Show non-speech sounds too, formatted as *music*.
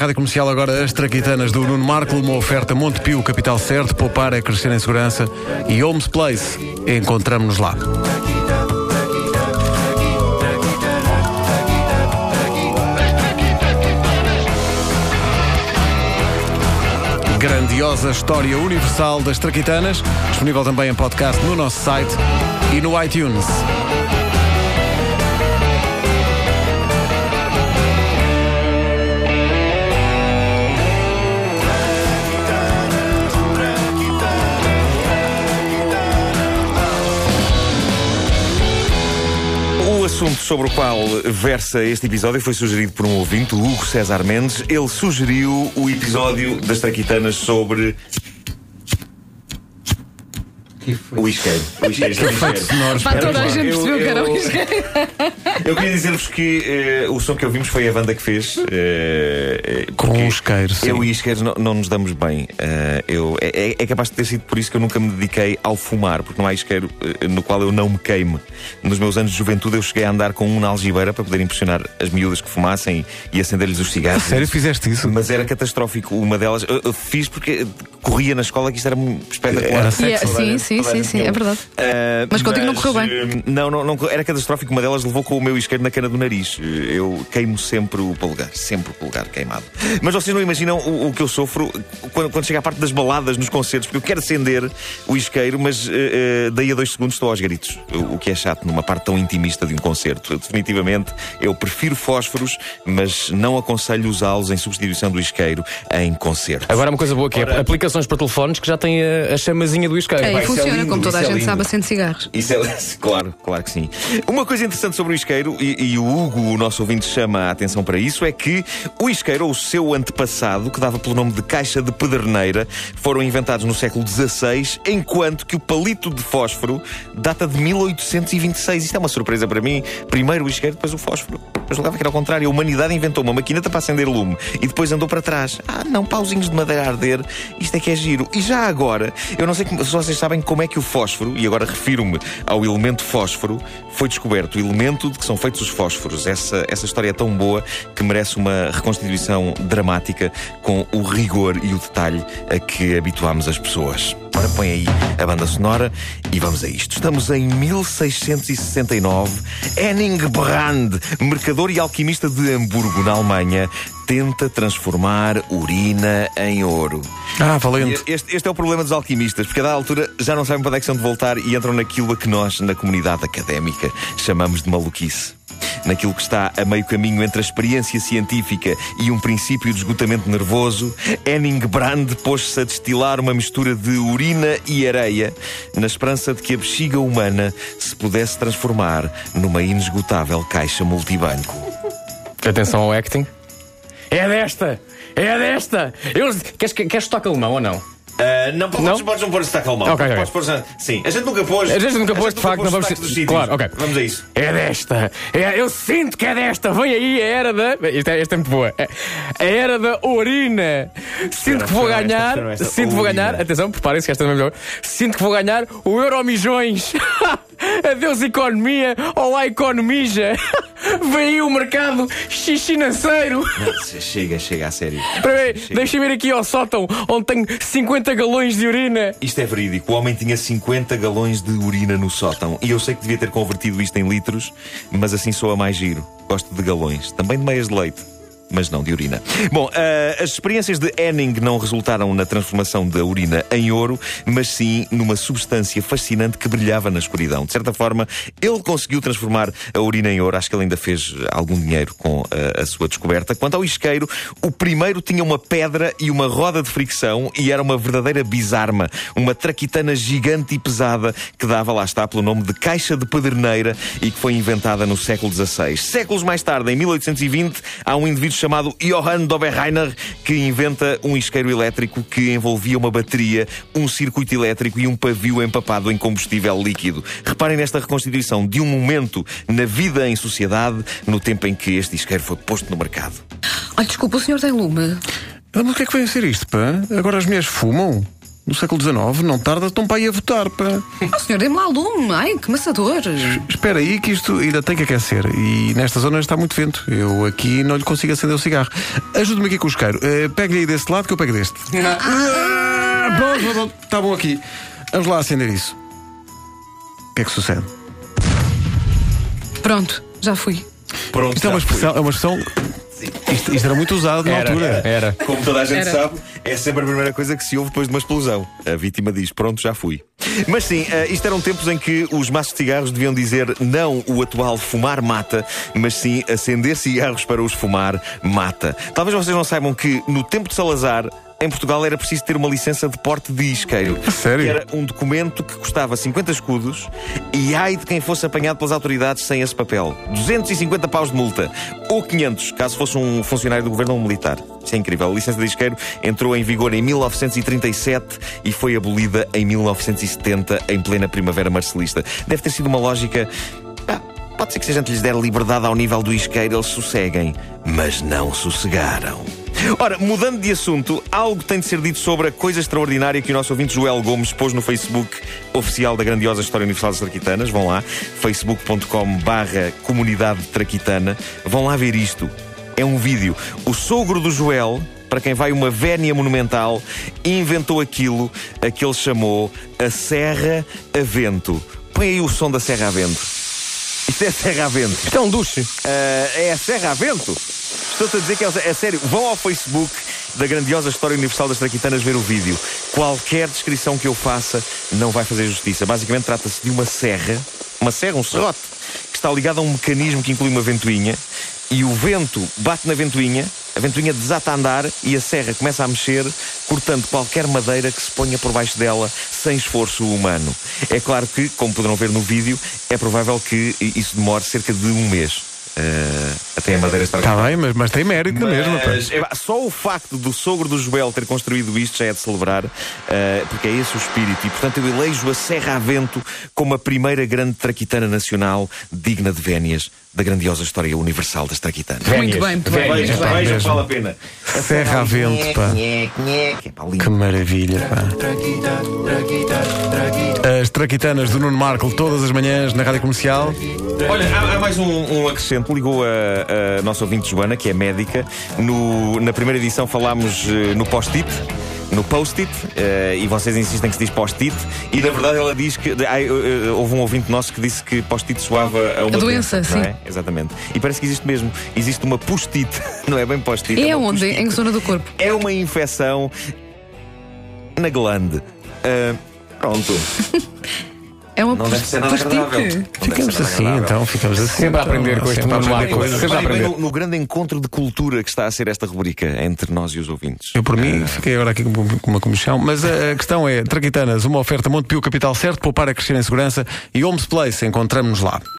Rádio Comercial agora as traquitanas do Nuno Marco, uma oferta Montepio, capital certo, poupar é crescer em segurança e Holmes Place, encontramos-nos lá. Grandiosa história universal das traquitanas, disponível também em podcast no nosso site e no iTunes. Assunto sobre o qual versa este episódio foi sugerido por um ouvinte, Hugo César Mendes. Ele sugeriu o episódio das Traquitanas sobre. O isqueiro. O isqueiro. é isqueiro. Pá, toda a gente Eu- percebeu que era eu- isqueiro. *laughs* Eu queria dizer-vos que eh, o som que ouvimos foi a banda que fez. eh, eh, Com porque um isqueiro, sim. Eu e isqueiros não, não nos damos bem. Eh, eu, é, é- é capaz de ter sido por isso que eu nunca me dediquei ao fumar, porque não há isqueiro eh, no qual eu não me queime. Nos meus anos de juventude eu cheguei a andar com um na algibeira para poder impressionar as miúdas que fumassem e acender-lhes os cigarros. Sério, fizeste isso? Mas era catastrófico. Uma delas, eu, eu fiz porque corria na escola que isto era muito espetacular. Era sexo, sim, sim, a sim, sim, tinha é verdade. Ah, Mas contigo não correu bem. eh, Não, não, não, era catastrófico. Uma delas levou com o meu isqueiro na cana do nariz. Eh, Eu queimo sempre o polegar, sempre o polegar queimado. Mas vocês não imaginam o, o que eu sofro quando, quando chega à parte das baladas nos concertos, porque eu quero acender o isqueiro, mas eh, daí a dois segundos estou aos gritos. O, o que é chato numa parte tão intimista de um concerto. Eu, definitivamente, eu prefiro fósforos, mas não aconselho usá-los em substituição do isqueiro em concertos. Agora uma coisa boa que é Ora- aplicações para telefones que já têm a, a chamazinha do isqueiro. É, e é funciona, lindo, como toda a é gente lindo. sabe, acende cigarros. Isso é *laughs* claro, claro que sim. Uma coisa interessante sobre o isqueiro, e, e o Hugo, o nosso ouvinte, chama a atenção para isso, é que o isqueiro, ou o seu antepassado, que dava pelo nome de caixa de pederneira, foram inventados no século XVI, enquanto que o palito de fósforo data de 1826. Isto é uma surpresa para mim. Primeiro o isqueiro, depois o fósforo. Depois julgava que era ao contrário. A humanidade inventou uma maquineta para acender lume e depois andou para trás. Ah, não, pauzinhos de madeira a arder. Isto é que é giro. E já agora, eu não sei se vocês sabem como é que o fósforo, e agora refiro-me ao elemento fósforo, foi descoberto. O elemento de que são feitos os fósforos. Essa, essa história é tão boa que merece uma reconstituição dramática com o rigor e o detalhe a que habituámos as pessoas. Ora, põe aí a banda sonora e vamos a isto. Estamos em 1669. Henning Brand, mercador e alquimista de Hamburgo, na Alemanha, tenta transformar urina em ouro. Ah, valente. Este, este é o problema dos alquimistas, porque a dada altura já não sabem para onde é que são de voltar e entram naquilo a que nós, na comunidade académica, chamamos de maluquice. Naquilo que está a meio caminho entre a experiência científica e um princípio de esgotamento nervoso, Henning Brand pôs-se a destilar uma mistura de urina e areia, na esperança de que a bexiga humana se pudesse transformar numa inesgotável caixa multibanco. Atenção ao acting. É desta! É desta! Eu, queres, queres toque alemão ou não? Ah, não, podes, Não? podes não pôr esse alemão. Ok, ok. Podes pôr, sim, a gente nunca pôs. A gente nunca pôs, de facto, não vamos. Claro, ok. Vamos a isso. É desta! É, eu sinto que é desta! Vem aí a era da. Esta é, esta é muito boa. É- A era da urina! Sinto que vou ganhar. Sinto que vou ganhar. Atenção, preparem-se que esta é a melhor. Sinto que vou ganhar o Euromijões! *laughs* Adeus, economia! Olá, economija! *laughs* Vem aí o mercado xixinanceiro! Não, chega, chega, a sério. Espera deixa-me ir aqui ao sótão onde tenho 50 galões de urina. Isto é verídico. O homem tinha 50 galões de urina no sótão. E eu sei que devia ter convertido isto em litros, mas assim soa mais giro. Gosto de galões. Também de meias de leite. Mas não de urina. Bom, ah, as experiências de Henning não resultaram na transformação da urina em ouro, mas sim numa substância fascinante que brilhava na escuridão. De certa forma, ele conseguiu transformar a urina em ouro. Acho que ele ainda fez algum dinheiro com ah, a sua descoberta. Quanto ao isqueiro, o primeiro tinha uma pedra e uma roda de fricção e era uma verdadeira bizarma. Uma traquitana gigante e pesada que dava, lá está, pelo nome de caixa de pederneira e que foi inventada no século XVI. Séculos mais tarde, em 1820, há um indivíduo chamado Johann Doberreiner que inventa um isqueiro elétrico que envolvia uma bateria, um circuito elétrico e um pavio empapado em combustível líquido. Reparem nesta reconstituição de um momento na vida em sociedade, no tempo em que este isqueiro foi posto no mercado. Olha, desculpa, o senhor tem lume. Mas o que é que vem a ser isto, pá? Agora as mulheres fumam? No século XIX, não tarda, estão para aí a votar. Pá. Oh, senhor, dê-me lá lume. Ai, que maçador. Espera aí que isto ainda tem que aquecer. E nesta zona está muito vento. Eu aqui não lhe consigo acender o cigarro. Ajude-me aqui com o isqueiro. Uh, Pegue-lhe aí desse lado que eu pego deste. *laughs* Ah, pronto, pronto, está bom aqui. Vamos lá acender isso. O que é que sucede? Pronto, já fui. Pronto, Isto é uma já fui. expressão. É uma expressão isto, isto era muito usado na Era, altura. era. Como toda a gente Era. sabe, é sempre a primeira coisa que se ouve depois de uma explosão. A vítima diz: Pronto, já fui. Mas sim, eh, isto eram tempos em que os maços de cigarros deviam dizer não o atual fumar mata, mas sim acender cigarros para os fumar mata. Talvez vocês não saibam que no tempo de Salazar. Em Portugal era preciso ter uma licença de porte de isqueiro. Sério? Que era um documento que custava 50 escudos e ai de quem fosse apanhado pelas autoridades sem esse papel. 250 paus de multa. Ou 500, caso fosse um funcionário do governo ou um militar. Isso é incrível. A licença de isqueiro entrou em vigor em 1937 e foi abolida em 1970, em plena primavera marcelista. Deve ter sido uma lógica. Ah, pode ser que se a gente lhes der liberdade ao nível do isqueiro, eles sosseguem. Mas não sossegaram. Ora, mudando de assunto, algo tem de ser dito sobre a coisa extraordinária que o nosso ouvinte Joel Gomes pôs no Facebook oficial da grandiosa História Universal das Traquitanas. Vão lá, facebook.com barra comunidade traquitana. Vão lá ver isto. É um vídeo. O sogro do Joel, para quem vai uma vénia monumental, inventou aquilo a que ele chamou a Serra a Vento. Põe aí o som da Serra a Vento. Isto é Serra a Vento. Isto é um duche. Ah, é a Serra a Vento? Estou-te a dizer que é, é sério. Vão ao Facebook da grandiosa História Universal das Traquitanas ver o vídeo. Qualquer descrição que eu faça não vai fazer justiça. Basicamente trata-se de uma serra, uma serra, um serrote, que está ligado a um mecanismo que inclui uma ventoinha e o vento bate na ventoinha, a ventoinha desata a andar e a serra começa a mexer, cortando qualquer madeira que se ponha por baixo dela sem esforço humano. É claro que, como poderão ver no vídeo, é provável que isso demore cerca de um mês. Eh, até a madeira estar Está bem, mas, mas tem mérito mas, epá, só o facto do sogro do Joel ter construído isto já é de celebrar, eh, porque é esse o espírito. E portanto eu elejo a Serra a Vento como a primeira grande traquitana nacional digna de vénias da grandiosa história universal das traquitanas. Muito bem, muito bem. Vejam, vale a pena. A Serra a Vento, pá. Lindo. Que maravilha, pá. As traquitanas do Nuno Marco todas as manhãs na rádio comercial. Olha, há, há mais um, um acrescento. Ligou a, a nossa ouvinte Joana, que é médica. No- na primeira edição falámos eh, no post-it. No post-it, eh, e vocês insistem que se diz post-it, e na verdade ela diz que. ai, houve um ouvinte nosso que disse que post-it soava a uma A doença, não sim. é? Exatamente. E parece que existe mesmo. Existe uma post-it, *laughs* não é bem post-it. É uma onde? Em que zona do corpo? É uma infecção na glande. Ah, pronto. *laughs* É uma Não deve ser nada agradável. Não deve Ficamos nada assim, agradável. então, ficamos assim. Sempre a então, aprender com este sempre a aprender Marco. coisas. Sempre a bem aprender. no, no grande encontro de cultura que está a ser esta rubrica entre nós e os ouvintes. Eu, por mim, fiquei agora aqui com com uma comissão. Mas a a questão é: Traquitanas, uma oferta Montepio Capital Certo, poupar a crescer em segurança e Homes Place, encontramos-nos lá.